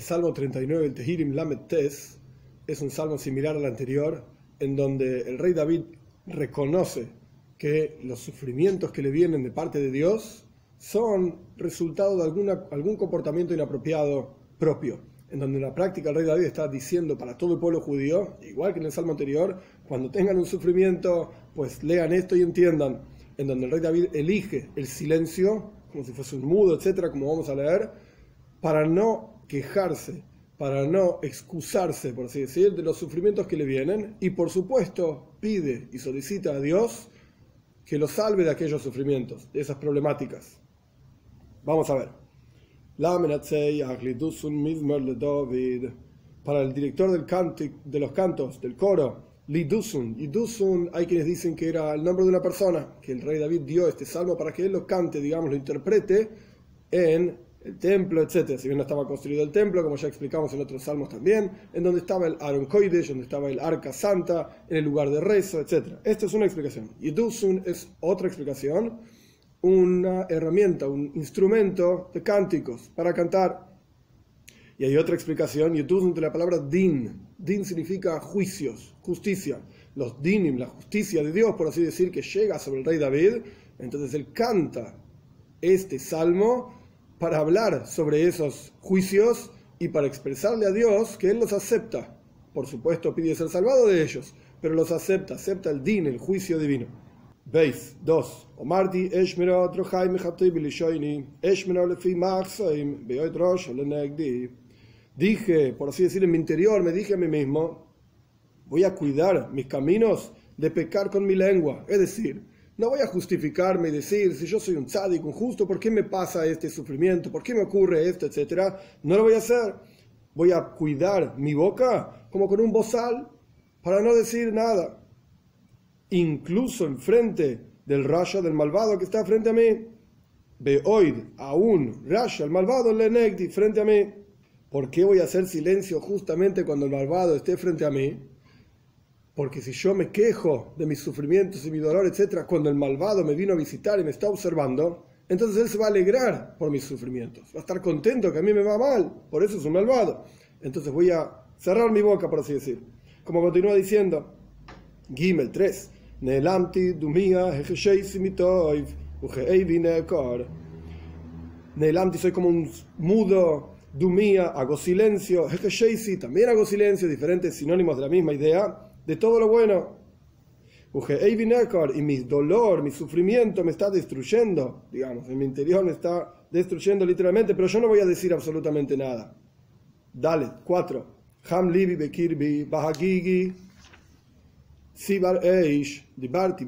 El Salmo 39, el Tehirim Lamed Tes, es un salmo similar al anterior, en donde el rey David reconoce que los sufrimientos que le vienen de parte de Dios son resultado de alguna, algún comportamiento inapropiado propio, en donde en la práctica el rey David está diciendo para todo el pueblo judío, igual que en el salmo anterior, cuando tengan un sufrimiento, pues lean esto y entiendan, en donde el rey David elige el silencio, como si fuese un mudo, etcétera, como vamos a leer, para no quejarse, para no excusarse, por así decir, de los sufrimientos que le vienen y por supuesto pide y solicita a Dios que lo salve de aquellos sufrimientos, de esas problemáticas. Vamos a ver. Para el director del canto, de los cantos, del coro, Lidusun. Lidusun, hay quienes dicen que era el nombre de una persona, que el rey David dio este salmo para que él lo cante, digamos, lo interprete en el templo, etc. Si bien no estaba construido el templo, como ya explicamos en otros salmos también, en donde estaba el Aaron Koidesh, donde estaba el Arca Santa, en el lugar de rezo, etc. Esta es una explicación. Y Dusun es otra explicación, una herramienta, un instrumento de cánticos para cantar. Y hay otra explicación, Yedusun de la palabra din. Din significa juicios, justicia. Los dinim, la justicia de Dios, por así decir, que llega sobre el rey David. Entonces él canta este salmo para hablar sobre esos juicios y para expresarle a Dios que Él los acepta. Por supuesto, pide ser salvado de ellos, pero los acepta, acepta el din, el juicio divino. Veis, 2. Omarti Dije, por así decir, en mi interior, me dije a mí mismo, voy a cuidar mis caminos de pecar con mi lengua. Es decir, no voy a justificarme y decir, si yo soy un tzadik, un justo, ¿por qué me pasa este sufrimiento? ¿Por qué me ocurre esto? Etcétera. No lo voy a hacer. Voy a cuidar mi boca como con un bozal para no decir nada. Incluso enfrente del rayo del malvado que está frente a mí. Beoid, aún, raya, el malvado, le negdi, frente a mí. ¿Por qué voy a hacer silencio justamente cuando el malvado esté frente a mí? Porque si yo me quejo de mis sufrimientos y mi dolor, etc., cuando el malvado me vino a visitar y me está observando, entonces él se va a alegrar por mis sufrimientos. Va a estar contento que a mí me va mal, por eso es un malvado. Entonces voy a cerrar mi boca, por así decir. Como continúa diciendo, Gimel 3, Neelamti dumia Neelamti soy como un mudo, dumia, hago silencio, también hago silencio, diferentes sinónimos de la misma idea de todo lo bueno. Y mi dolor, mi sufrimiento me está destruyendo, digamos, en mi interior me está destruyendo literalmente, pero yo no voy a decir absolutamente nada. Dale, cuatro. Ham libi bekirbi bahagigi sibar eish dibarti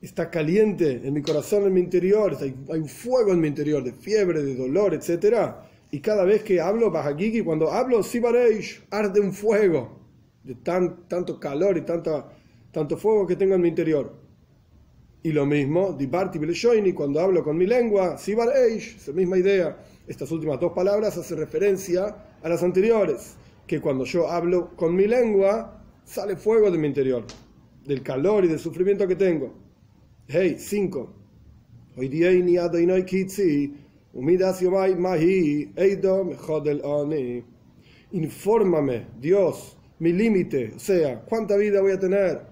Está caliente en mi corazón, en mi interior, hay, un fuego en mi interior de fiebre, de dolor, etcétera y cada vez que hablo, Bahagigi, cuando hablo Sibareish, arde un fuego de tan, tanto calor y tanta, tanto fuego que tengo en mi interior. Y lo mismo, Dibarti Beleshoini, cuando hablo con mi lengua, Sibareish, es la misma idea. Estas últimas dos palabras hacen referencia a las anteriores, que cuando yo hablo con mi lengua, sale fuego de mi interior, del calor y del sufrimiento que tengo. Hey, 5. Hoy día ni kitsi Infórmame, Dios, mi límite, o sea, cuánta vida voy a tener.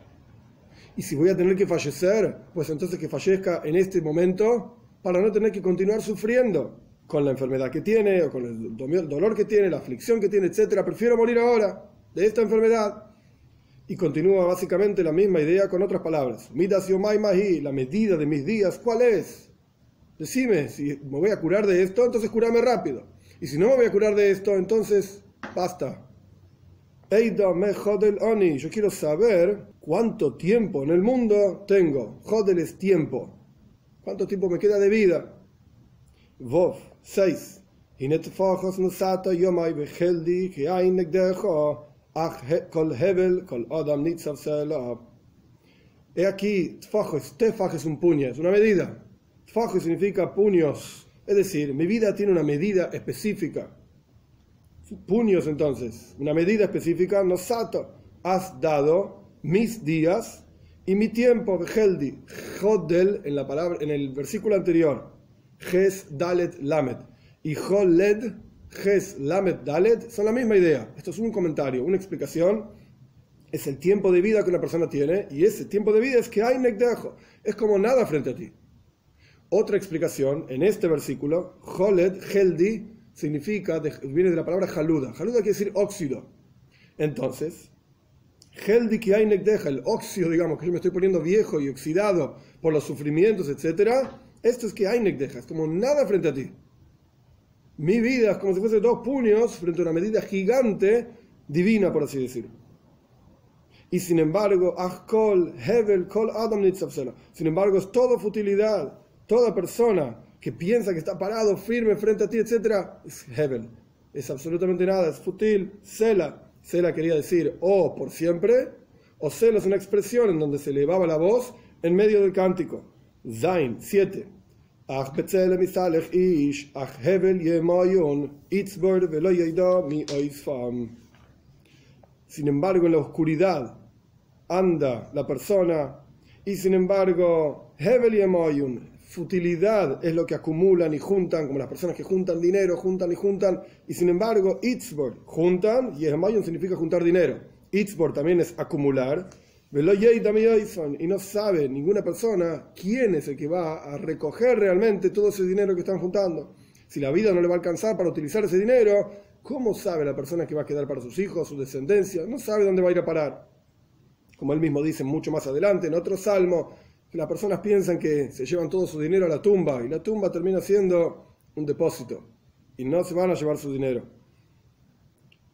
Y si voy a tener que fallecer, pues entonces que fallezca en este momento para no tener que continuar sufriendo con la enfermedad que tiene, o con el dolor que tiene, la aflicción que tiene, etc. Prefiero morir ahora de esta enfermedad. Y continúa básicamente la misma idea con otras palabras. la medida de mis días, ¿cuál es? Decime, si me voy a curar de esto, entonces curame rápido. Y si no me voy a curar de esto, entonces basta. Eida me jodel oni. Yo quiero saber cuánto tiempo en el mundo tengo. Jodel es tiempo. ¿Cuánto tiempo me queda de vida? Vov, 6. He aquí, tefaj es un puño, es una medida. Fajo significa puños, es decir, mi vida tiene una medida específica. Puños entonces, una medida específica, nosato, has dado mis días y mi tiempo, Heldi, Hodel, en la palabra, en el versículo anterior, Ges Dalet Lamet. y Holed, Ges, Lamed, Dalet son la misma idea. Esto es un comentario, una explicación. Es el tiempo de vida que una persona tiene y ese tiempo de vida es que hay Nekdejo. Es como nada frente a ti. Otra explicación en este versículo, Holed, Heldi, significa, viene de la palabra Haluda. Haluda quiere decir óxido. Entonces, Heldi que hay deja, el óxido, digamos, que yo me estoy poniendo viejo y oxidado por los sufrimientos, etc. Esto es que hay deja, es como nada frente a ti. Mi vida es como si fuese dos puños frente a una medida gigante, divina, por así decirlo. Y sin embargo, Hevel, Kol Adam Sin embargo, es toda futilidad. Toda persona que piensa que está parado, firme frente a ti, etc., es Hevel. Es absolutamente nada, es fútil, cela. Sela quería decir o por siempre, o Sela es una expresión en donde se elevaba la voz en medio del cántico. Zain 7. Sin embargo, en la oscuridad anda la persona y sin embargo, Hevel y futilidad es lo que acumulan y juntan, como las personas que juntan dinero, juntan y juntan, y sin embargo, Itzbor, juntan, y Mayun significa juntar dinero. Itzbor también es acumular, y no sabe ninguna persona quién es el que va a recoger realmente todo ese dinero que están juntando. Si la vida no le va a alcanzar para utilizar ese dinero, ¿cómo sabe la persona que va a quedar para sus hijos, su descendencia? No sabe dónde va a ir a parar. Como él mismo dice mucho más adelante, en otro salmo, las personas piensan que se llevan todo su dinero a la tumba y la tumba termina siendo un depósito y no se van a llevar su dinero.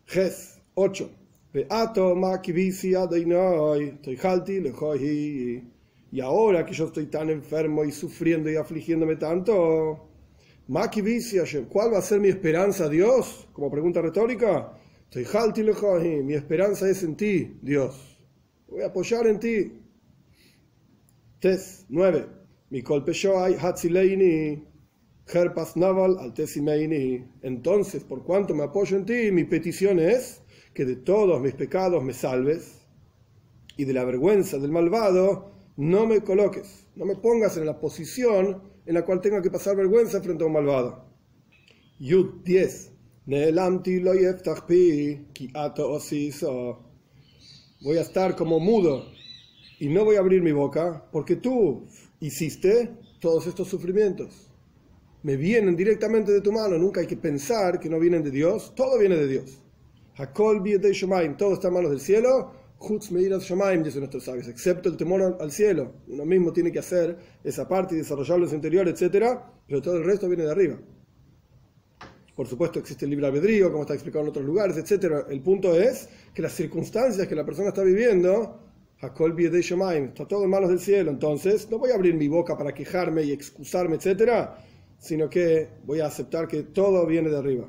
Ges 8. Y ahora que yo estoy tan enfermo y sufriendo y afligiéndome tanto, ¿cuál va a ser mi esperanza, Dios? Como pregunta retórica. Mi esperanza es en ti, Dios. Voy a apoyar en ti. Tes 9. Mikol Peshoai Hatzileini Herpas Naval Altesimeini. Entonces, por cuanto me apoyo en ti, mi petición es que de todos mis pecados me salves y de la vergüenza del malvado no me coloques, no me pongas en la posición en la cual tenga que pasar vergüenza frente a un malvado. Yud 10. Voy a estar como mudo y no voy a abrir mi boca porque tú hiciste todos estos sufrimientos. Me vienen directamente de tu mano, nunca hay que pensar que no vienen de Dios, todo viene de Dios. Hakol todo está en manos del cielo, dicen nuestros sabios, excepto el temor al cielo. Uno mismo tiene que hacer esa parte y desarrollarlo en su interior, etc. Pero todo el resto viene de arriba. Por supuesto existe el libre albedrío, como está explicado en otros lugares, etc. El punto es que las circunstancias que la persona está viviendo está todo en manos del cielo, entonces no voy a abrir mi boca para quejarme y excusarme, etcétera, sino que voy a aceptar que todo viene de arriba.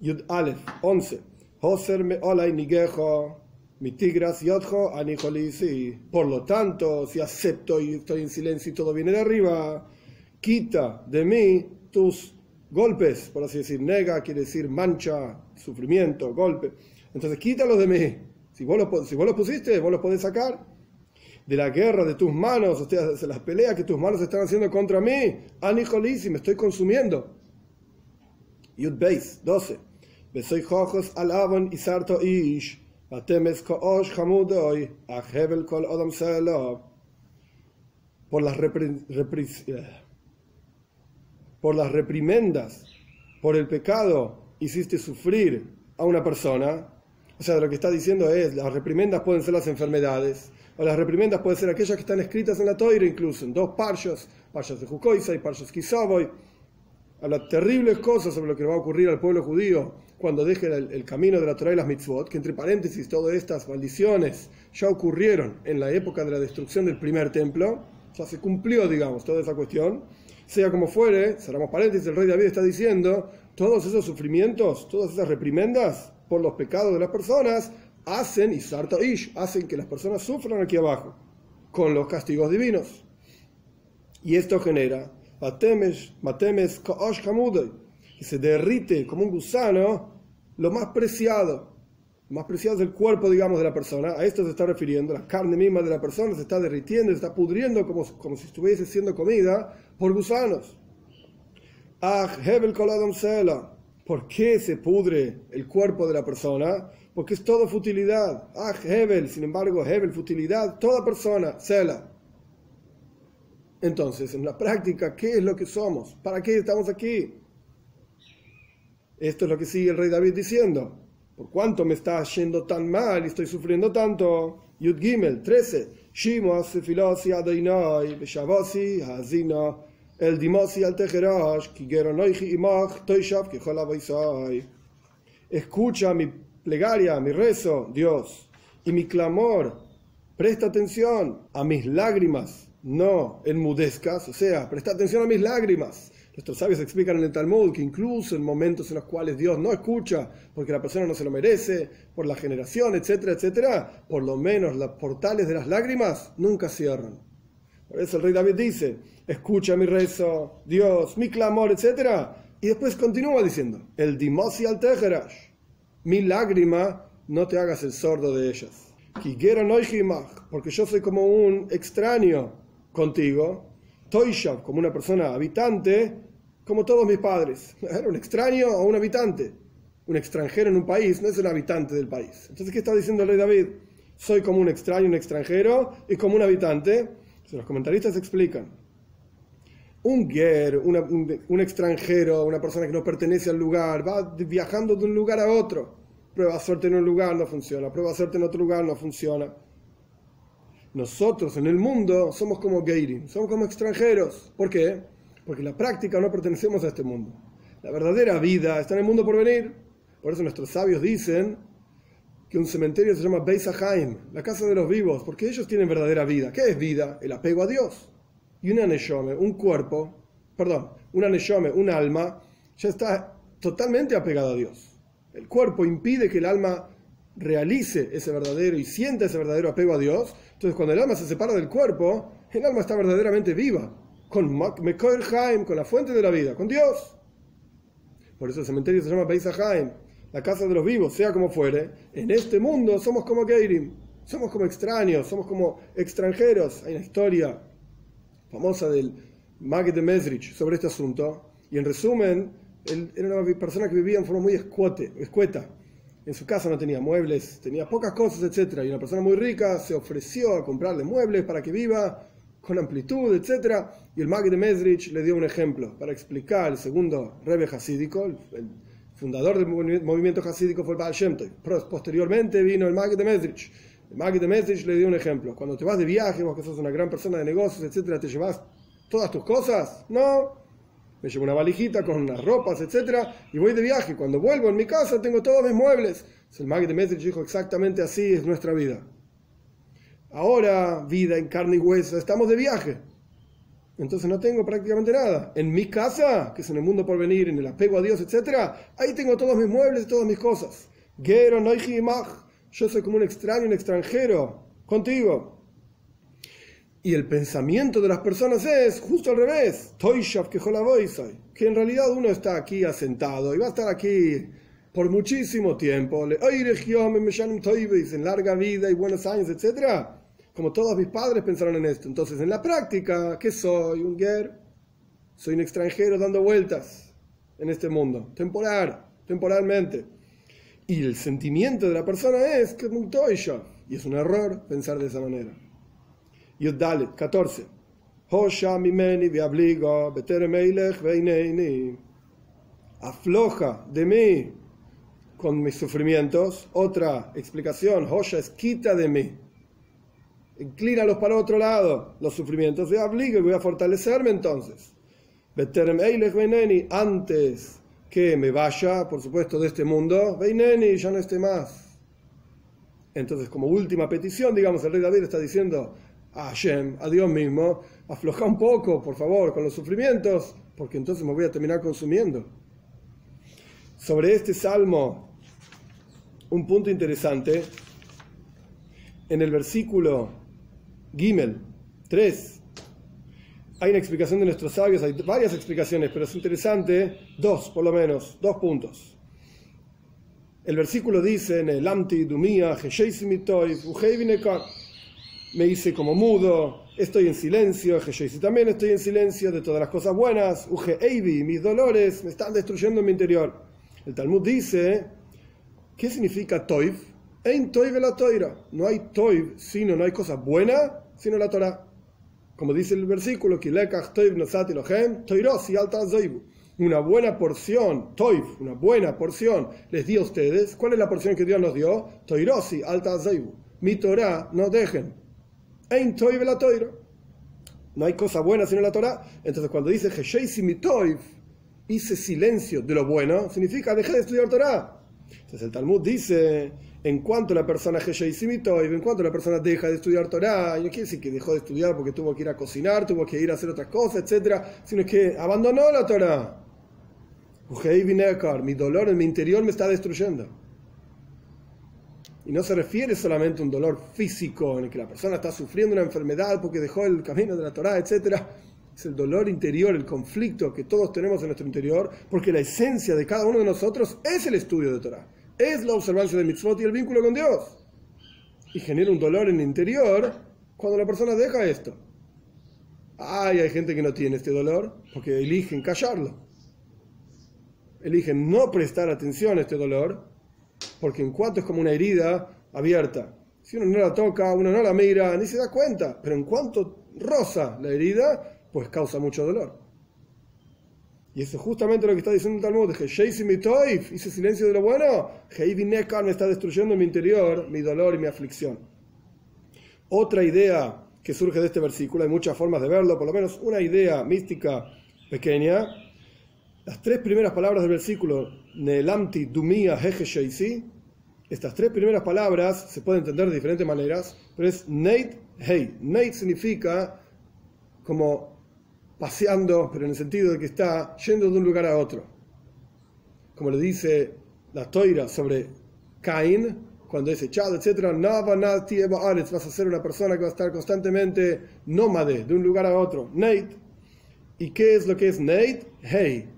Yud Aleph 11. Por lo tanto, si acepto y estoy en silencio y todo viene de arriba, quita de mí tus golpes, por así decir. Nega quiere decir mancha, sufrimiento, golpe. Entonces quítalos de mí si vos, los, si pusiste, vos los podés sacar de la guerra de tus manos, o de las peleas que tus manos están haciendo contra mí. Anijolisi, me estoy consumiendo. Yud Beis, 12. Besoy jojos al y sarto ish. Batemes koosh hamudoy. Ahevel kol odam Por las, eh, por las reprimendas, por el pecado, hiciste sufrir a una persona o sea, lo que está diciendo es, las reprimendas pueden ser las enfermedades, o las reprimendas pueden ser aquellas que están escritas en la toira, incluso en dos parshas, parshas de Jukoisa y parshas Kisaboy. Habla terribles cosas sobre lo que va a ocurrir al pueblo judío cuando deje el, camino de la Torah y las mitzvot, que entre paréntesis todas estas maldiciones ya ocurrieron en la época de la destrucción del primer templo, ya se cumplió, digamos, toda esa cuestión. Sea como fuere, cerramos paréntesis, el rey David está diciendo, todos esos sufrimientos, todas esas reprimendas, por los pecados de las personas, hacen, y sarta ish, hacen que las personas sufran aquí abajo, con los castigos divinos. Y esto genera, matemes, matemes, y se derrite como un gusano lo más preciado, lo más preciado es el cuerpo, digamos, de la persona, a esto se está refiriendo, la carne misma de la persona se está derritiendo, se está pudriendo como, como si estuviese siendo comida por gusanos. Ah, Hebel Koladom Sela. ¿Por qué se pudre el cuerpo de la persona? Porque es todo futilidad. Ah, Hebel, sin embargo, Hebel, futilidad, toda persona, Sela. Entonces, en la práctica, ¿qué es lo que somos? ¿Para qué estamos aquí? Esto es lo que sigue el rey David diciendo. ¿Por cuánto me está yendo tan mal y estoy sufriendo tanto? Yud Gimel 13. Shimos filosi adonai beshavasi hazina el dimosi al tejerash ki geronoichi imach toishav que Escucha mi plegaria, mi rezo, Dios, y mi clamor. Presta atención a mis lágrimas, no enmudezcas, o sea, presta atención a mis lágrimas Nuestros sabios explican en el Talmud que incluso en momentos en los cuales Dios no escucha, porque la persona no se lo merece, por la generación, etcétera, etcétera, por lo menos los portales de las lágrimas nunca cierran. Por el rey David dice, escucha mi rezo, Dios, mi clamor, etcétera. Y después continúa diciendo, el dimosi al tejerash, mi lágrima, no te hagas el sordo de ellas. Porque yo soy como un extraño contigo, Toishav, como una persona habitante, como todos mis padres. Era un extraño o un habitante. Un extranjero en un país no es un habitante del país. Entonces, ¿qué está diciendo el rey David? Soy como un extraño, un extranjero y como un habitante. Los comentaristas explican. Un ger, un, extranjero, una persona que no pertenece al lugar, va viajando de un lugar a otro. Prueba suerte en un lugar, no funciona. Prueba suerte en otro lugar, no funciona. Nosotros en el mundo somos como Geirim, somos como extranjeros. ¿Por qué? Porque en la práctica no pertenecemos a este mundo. La verdadera vida está en el mundo por venir. Por eso nuestros sabios dicen que un cementerio se llama Beis la casa de los vivos, porque ellos tienen verdadera vida. ¿Qué es vida? El apego a Dios. Y una neshome, un cuerpo, perdón, una neshome, un alma, ya está totalmente apegado a Dios. El cuerpo impide que el alma realice ese verdadero y sienta ese verdadero apego a Dios, entonces cuando el alma se separa del cuerpo, el alma está verdaderamente viva, con Mekoel Haim, con la fuente de la vida, con Dios. Por eso el cementerio se llama Beis Haim, la casa de los vivos, sea como fuere. En este mundo somos como Geirim, somos como extraños, somos como extranjeros. Hay una historia famosa del Magid de Mesrich sobre este asunto, y en resumen, él era una persona que vivía en forma muy escueta en su casa no tenía muebles, tenía pocas cosas, etc. Y una persona muy rica se ofreció a comprarle muebles para que viva con amplitud, etc. Y el Mag de Mesrich le dio un ejemplo para explicar el segundo Rebbe Hasídico, el fundador del movimiento hasídico fue el Baal Posteriormente vino el Mag de Mesrich. El Mag de Mesrich le dio un ejemplo. Cuando te vas de viaje, vos que sos una gran persona de negocios, etc., ¿te llevas todas tus cosas? No me llevo una valijita con unas ropas, etc. Y voy de viaje. Cuando vuelvo en mi casa tengo todos mis muebles. El Mag de Mesrich dijo exactamente así es nuestra vida. Ahora, vida en carne y hueso, estamos de viaje. Entonces no tengo prácticamente nada. En mi casa, que es en el mundo por venir, en el apego a Dios, etc., ahí tengo todos mis muebles y todas mis cosas. Gero, Yo soy como un extraño, un extranjero contigo. Y el pensamiento de las personas es justo al revés, que en realidad uno está aquí asentado y va a estar aquí por muchísimo tiempo, en larga vida y buenos años, etc. Como todos mis padres pensaron en esto. Entonces, en la práctica, ¿qué soy? Un ger. Soy un extranjero dando vueltas en este mundo, temporal, temporalmente. Y el sentimiento de la persona es que es un Y es un error pensar de esa manera. Yudalit 14. Hosha mimeni viabligo beteremeilech veineini. Afloja de mí con mis sufrimientos. Otra explicación, Hosha es quita de mí. Inclínalos para otro lado, los sufrimientos de abligo y voy a fortalecerme entonces. Antes que me vaya, por supuesto, de este mundo, veineni, ya no esté más. Entonces, como última petición, digamos, el rey David está diciendo, a Hashem, a Dios mismo, afloja un poco, por favor, con los sufrimientos, porque entonces me voy a terminar consumiendo. Sobre este salmo, un punto interesante, en el versículo Gimel 3, hay una explicación de nuestros sabios, hay varias explicaciones, pero es interesante, dos por lo menos, dos puntos. El versículo dice en el Amti Dumia, me hice como mudo, estoy en silencio, también estoy en silencio de todas las cosas buenas, Eivi, mis dolores me están destruyendo en mi interior. El Talmud dice, ¿qué significa Toiv? En Toiv la Toira. No hay Toiv, sino no hay cosa buena, sino la Torah. Como dice el versículo, una buena porción, Toiv, una buena porción, les di a ustedes. ¿Cuál es la porción que Dios nos dio? Toirosi, alta Mi Torah, no dejen. Ein Toiv la Toira. No hay cosa buena sino la Torah. Entonces, cuando dice Gesheisi mi Toiv, hice silencio de lo bueno, significa dejé de estudiar Torah. Entonces, el Talmud dice en cuanto la persona y en cuanto la persona deja de estudiar Torah, y no quiere decir que dejó de estudiar porque tuvo que ir a cocinar, tuvo que ir a hacer otras cosas, etc., sino que abandonó la Torah. Mi dolor en mi interior me está destruyendo. Y no se refiere solamente a un dolor físico en el que la persona está sufriendo una enfermedad porque dejó el camino de la Torah, etc. Es el dolor interior, el conflicto que todos tenemos en nuestro interior, porque la esencia de cada uno de nosotros es el estudio de Torah es la observancia de mitzvot y el vínculo con Dios. Y genera un dolor en el interior cuando la persona deja esto. Ay, hay gente que no tiene este dolor porque eligen callarlo. Eligen no prestar atención a este dolor porque en cuanto es como una herida abierta. Si uno no la toca, uno no la mira, ni se da cuenta. Pero en cuanto roza la herida, pues causa mucho dolor. Y eso es justamente lo que está diciendo el Talmud, hice silencio de lo bueno, me está destruyendo mi interior, mi dolor y mi aflicción. Otra idea que surge de este versículo, hay muchas formas de verlo, por lo menos una idea mística pequeña. Las tres primeras palabras del versículo, Nelamti, Dumia, Heje, estas tres primeras palabras se pueden entender de diferentes maneras, pero es Neit, Hey. Neit significa como paseando, pero en el sentido de que está yendo de un lugar a otro. Como le dice la toira sobre Caín, cuando es echado, etc. Vas a ser una persona que va a estar constantemente nómade de un lugar a otro. Nate. ¿Y qué es lo que es Nate? Hey.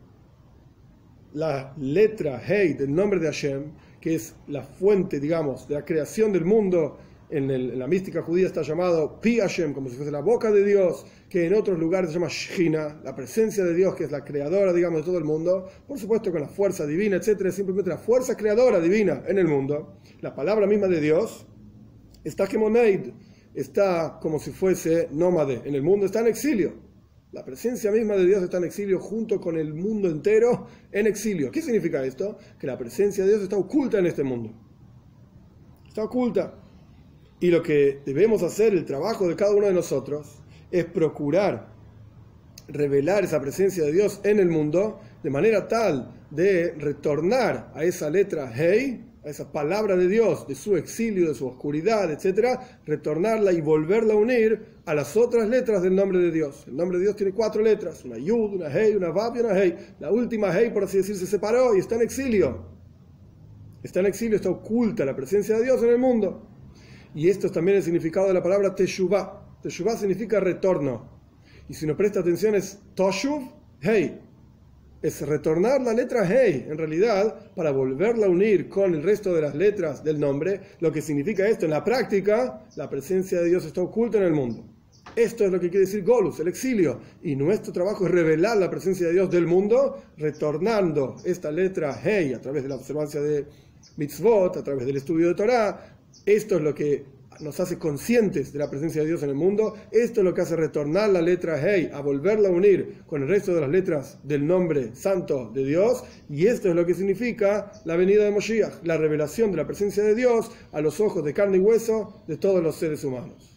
La letra Hey del nombre de Hashem, que es la fuente, digamos, de la creación del mundo en, la mística judía está llamado Pi Hashem, como si fuese la boca de Dios, que en otros lugares se llama Shina, la presencia de Dios, que es la creadora, digamos, de todo el mundo, por supuesto con la fuerza divina, etcétera, simplemente la fuerza creadora divina en el mundo. La palabra misma de Dios está como Neid, está como si fuese nómade en el mundo, está en exilio. La presencia misma de Dios está en exilio junto con el mundo entero en exilio. ¿Qué significa esto? Que la presencia de Dios está oculta en este mundo. Está oculta. Y lo que debemos hacer, el trabajo de cada uno de nosotros, es procurar revelar esa presencia de Dios en el mundo de manera tal de retornar a esa letra Hey, a esa palabra de Dios, de su exilio, de su oscuridad, etcétera, retornarla y volverla a unir a las otras letras del nombre de Dios. El nombre de Dios tiene cuatro letras, una Yud, una Hey, una Vav y una Hey. La última Hey, por así decir, se separó y está en exilio. Está en exilio, está oculta la presencia de Dios en el mundo. Y esto es también el significado de la palabra Teshuvah. Teshuvah significa retorno. Y si no presta atención es Toshuv, hey. Es retornar la letra hey, en realidad, para volverla a unir con el resto de las letras del nombre. Lo que significa esto en la práctica, la presencia de Dios está oculta en el mundo. Esto es lo que quiere decir Golus, el exilio. Y nuestro trabajo es revelar la presencia de Dios del mundo, retornando esta letra Hey a través de la observancia de mitzvot, a través del estudio de Torah, esto es lo que nos hace conscientes de la presencia de Dios en el mundo. Esto es lo que hace retornar la letra Hey, a volverla a unir con el resto de las letras del nombre santo de Dios. Y esto es lo que significa la venida de Moshiach, la revelación de la presencia de Dios a los ojos de carne y hueso de todos los seres humanos.